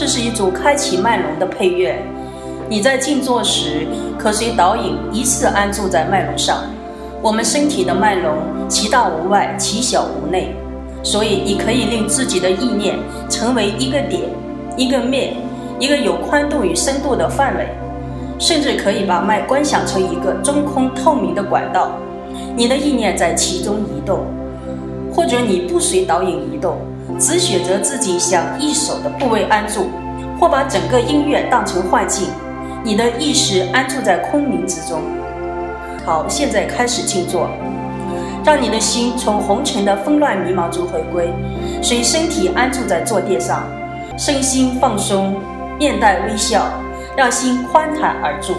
这是一组开启脉轮的配乐。你在静坐时，可随导引依次安住在脉轮上。我们身体的脉轮，其大无外，其小无内，所以你可以令自己的意念成为一个点、一个面、一个有宽度与深度的范围，甚至可以把脉观想成一个中空透明的管道，你的意念在其中移动，或者你不随导引移动，只选择自己想一手的部位安住，或把整个音乐当成幻境，你的意识安住在空明之中。好，现在开始静坐，让你的心从红尘的纷乱迷茫中回归，随身体安住在坐垫上，身心放松，面带微笑，让心宽坦而住。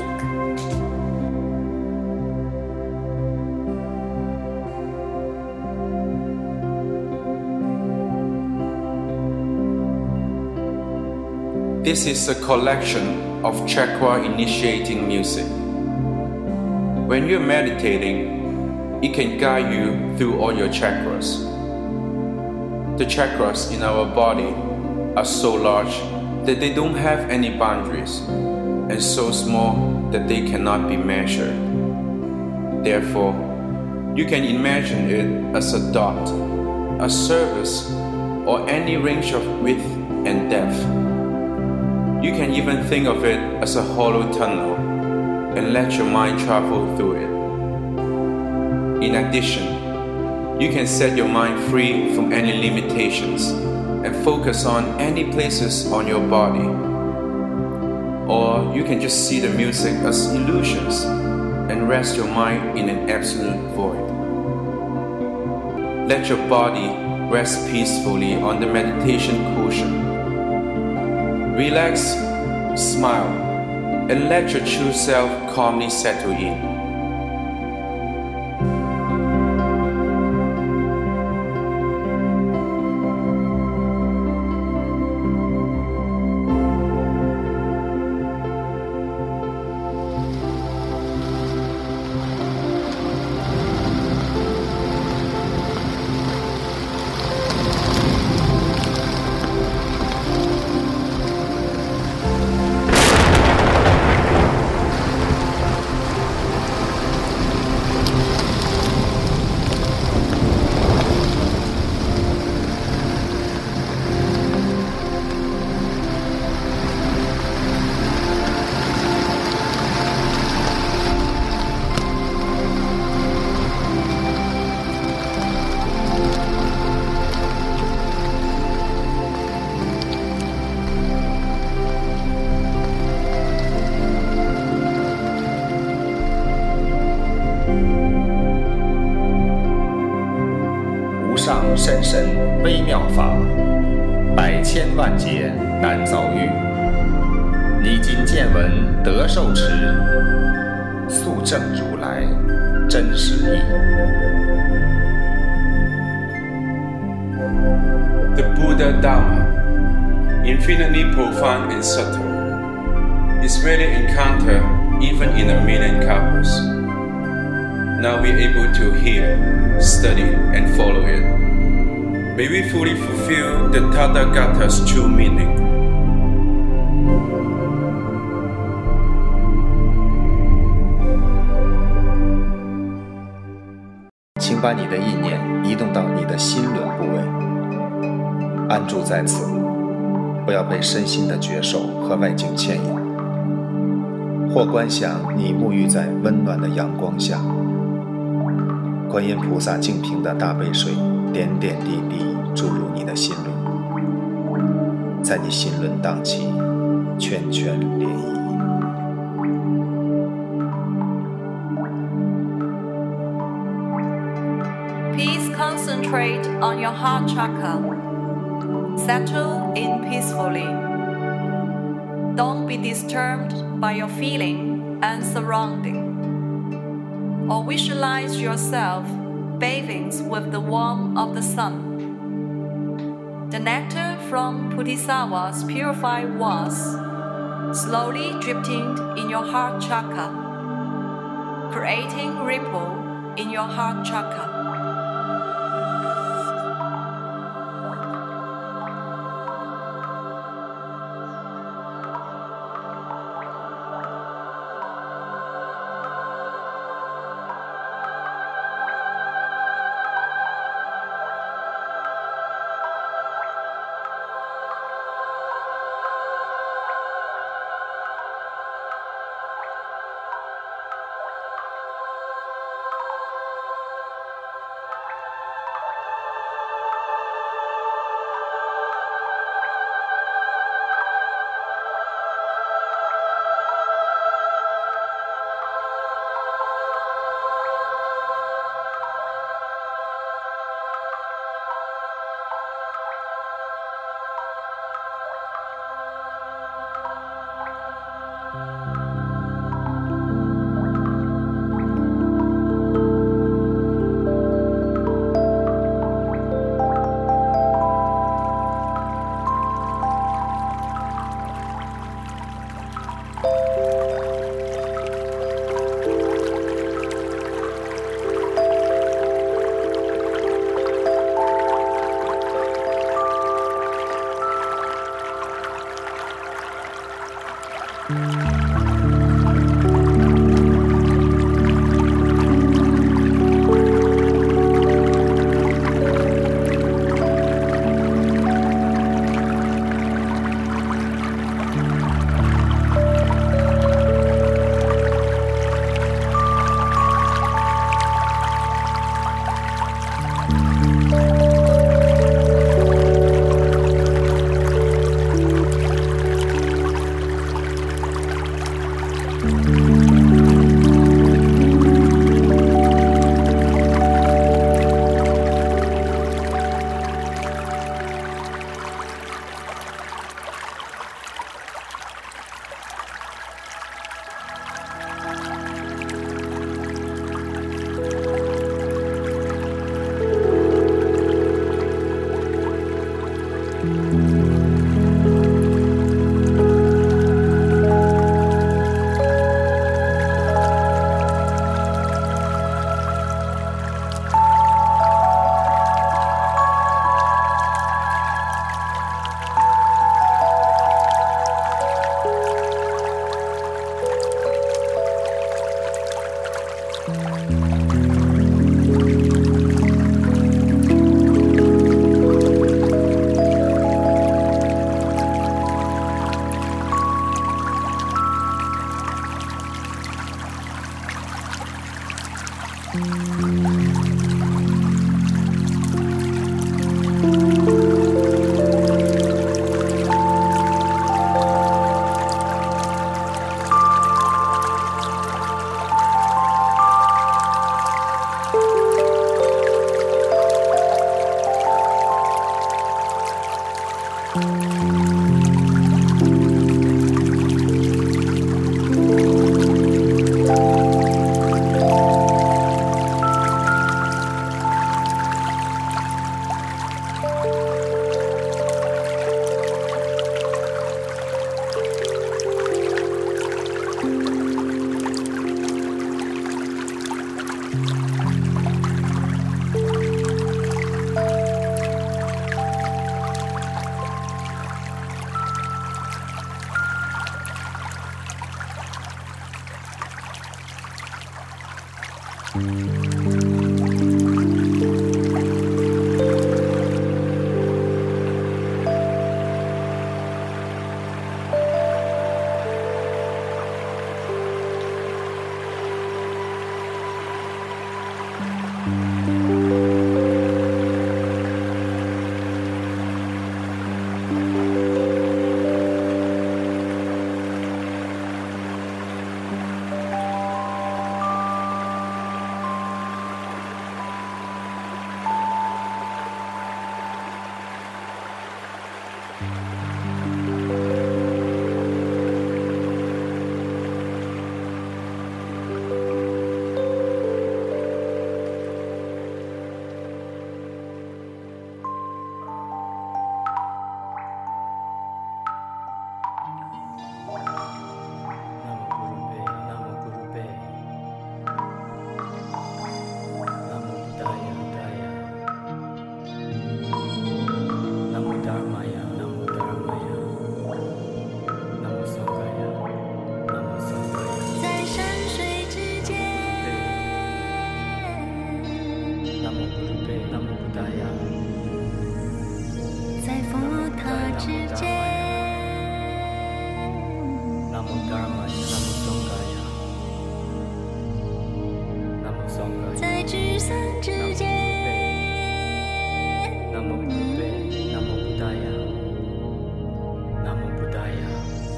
This is a collection of chakra initiating music. When you're meditating, it can guide you through all your chakras. The chakras in our body are so large that they don't have any boundaries and so small that they cannot be measured. Therefore, you can imagine it as a dot, a surface, or any range of width and depth. You can even think of it as a hollow tunnel and let your mind travel through it. In addition, you can set your mind free from any limitations and focus on any places on your body. Or you can just see the music as illusions and rest your mind in an absolute void. Let your body rest peacefully on the meditation cushion. Relax, smile, and let your true self calmly settle in. 深深微妙法，百千万劫难遭遇。你今见闻得受持，速证如来真实义。The Buddha Dharma, infinitely profound and subtle, is rarely encountered even in a million kalpas. Now we're able to hear, study, and follow it. May we fully fulfill the Tathagata's true meaning. 请把你的意念移动到你的心轮部位，安住在此，不要被身心的觉受和外境牵引。或观想你沐浴在温暖的阳光下，观音菩萨净瓶的大杯水，点点滴滴。注入你的心轮，在你心轮荡起圈圈涟漪。Please concentrate on your heart chakra. Settle in peacefully. Don't be disturbed by your feeling and surrounding. Or visualize yourself bathing with the warmth of the sun. The nectar from Bodhisattva's purified waters slowly drifting in your heart chakra, creating ripple in your heart chakra.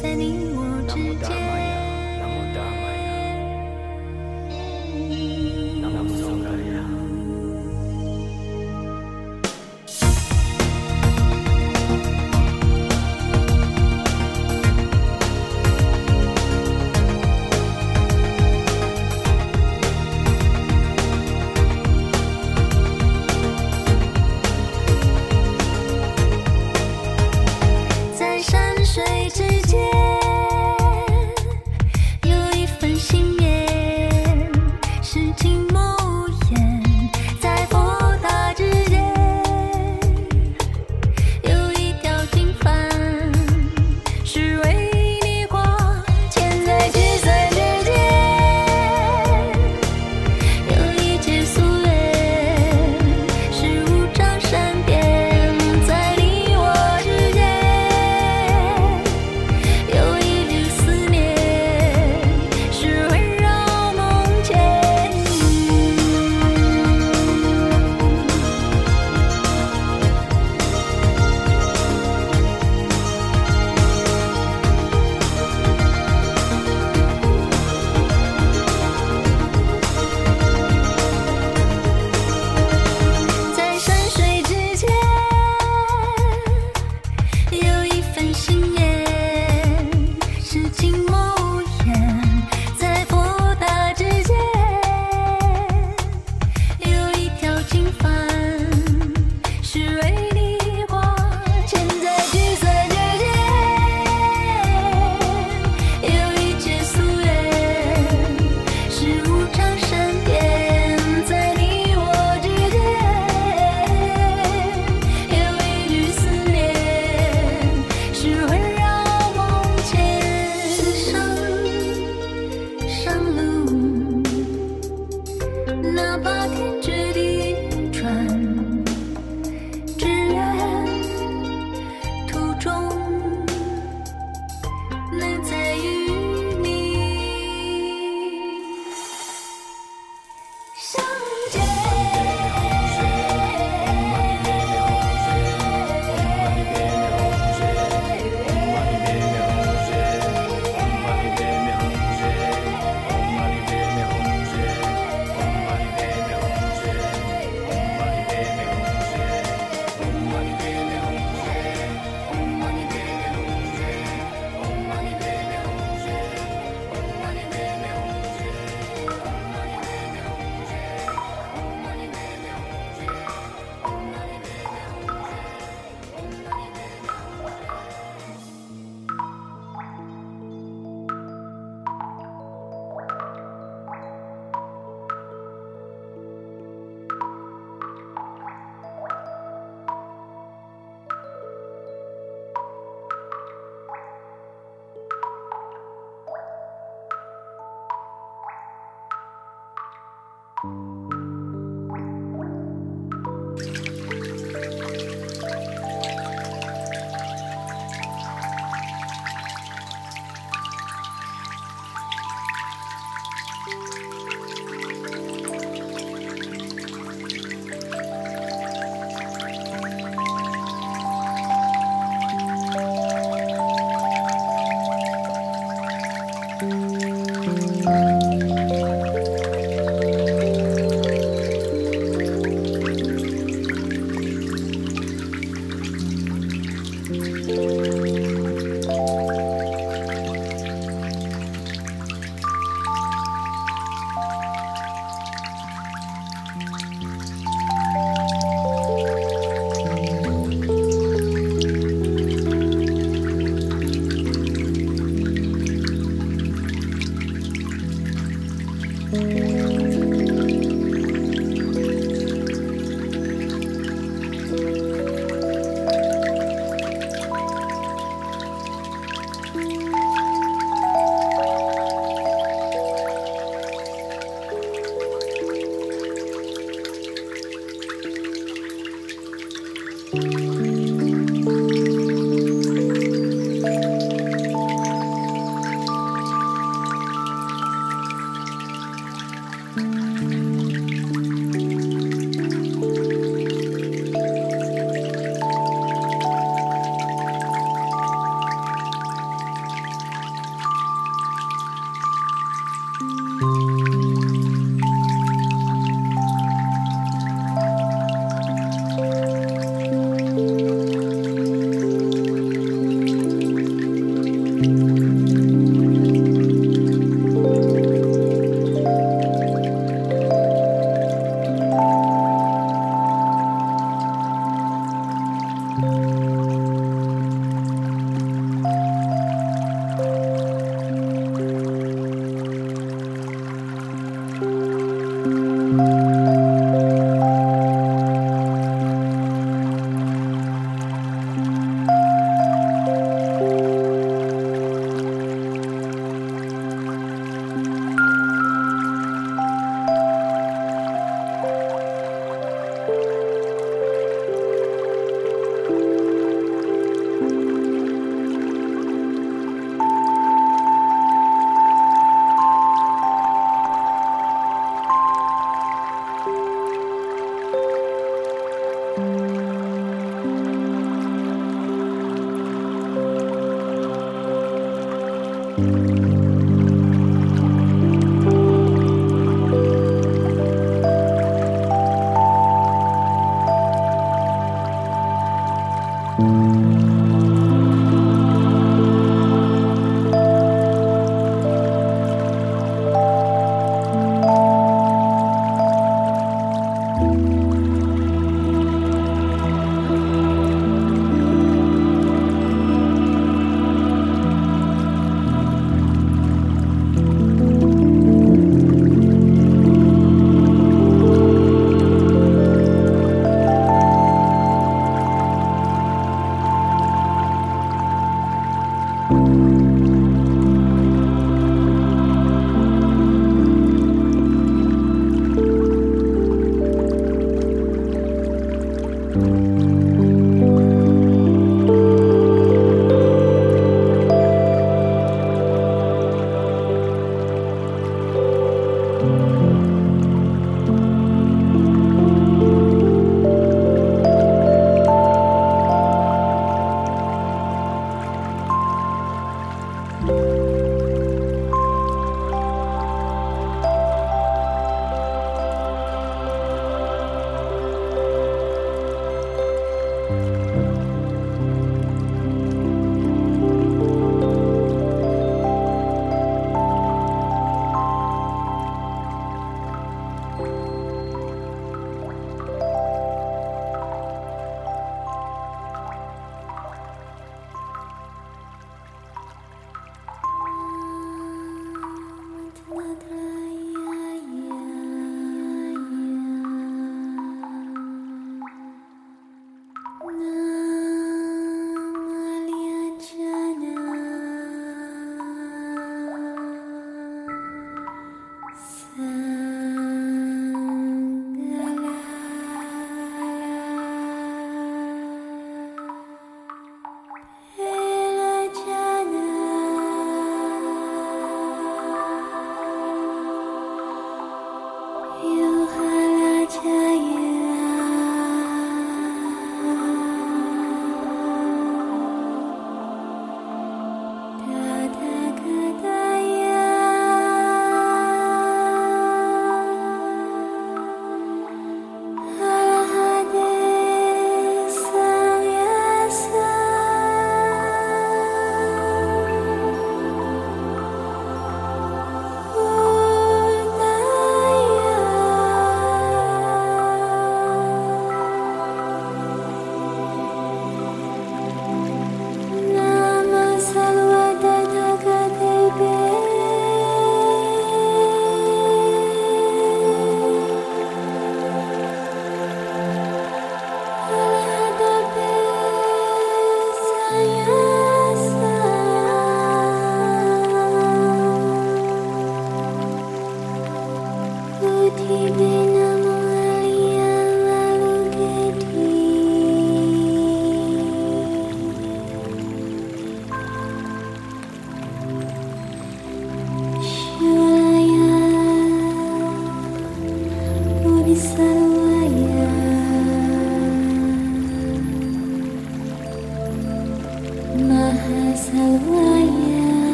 在你我之间。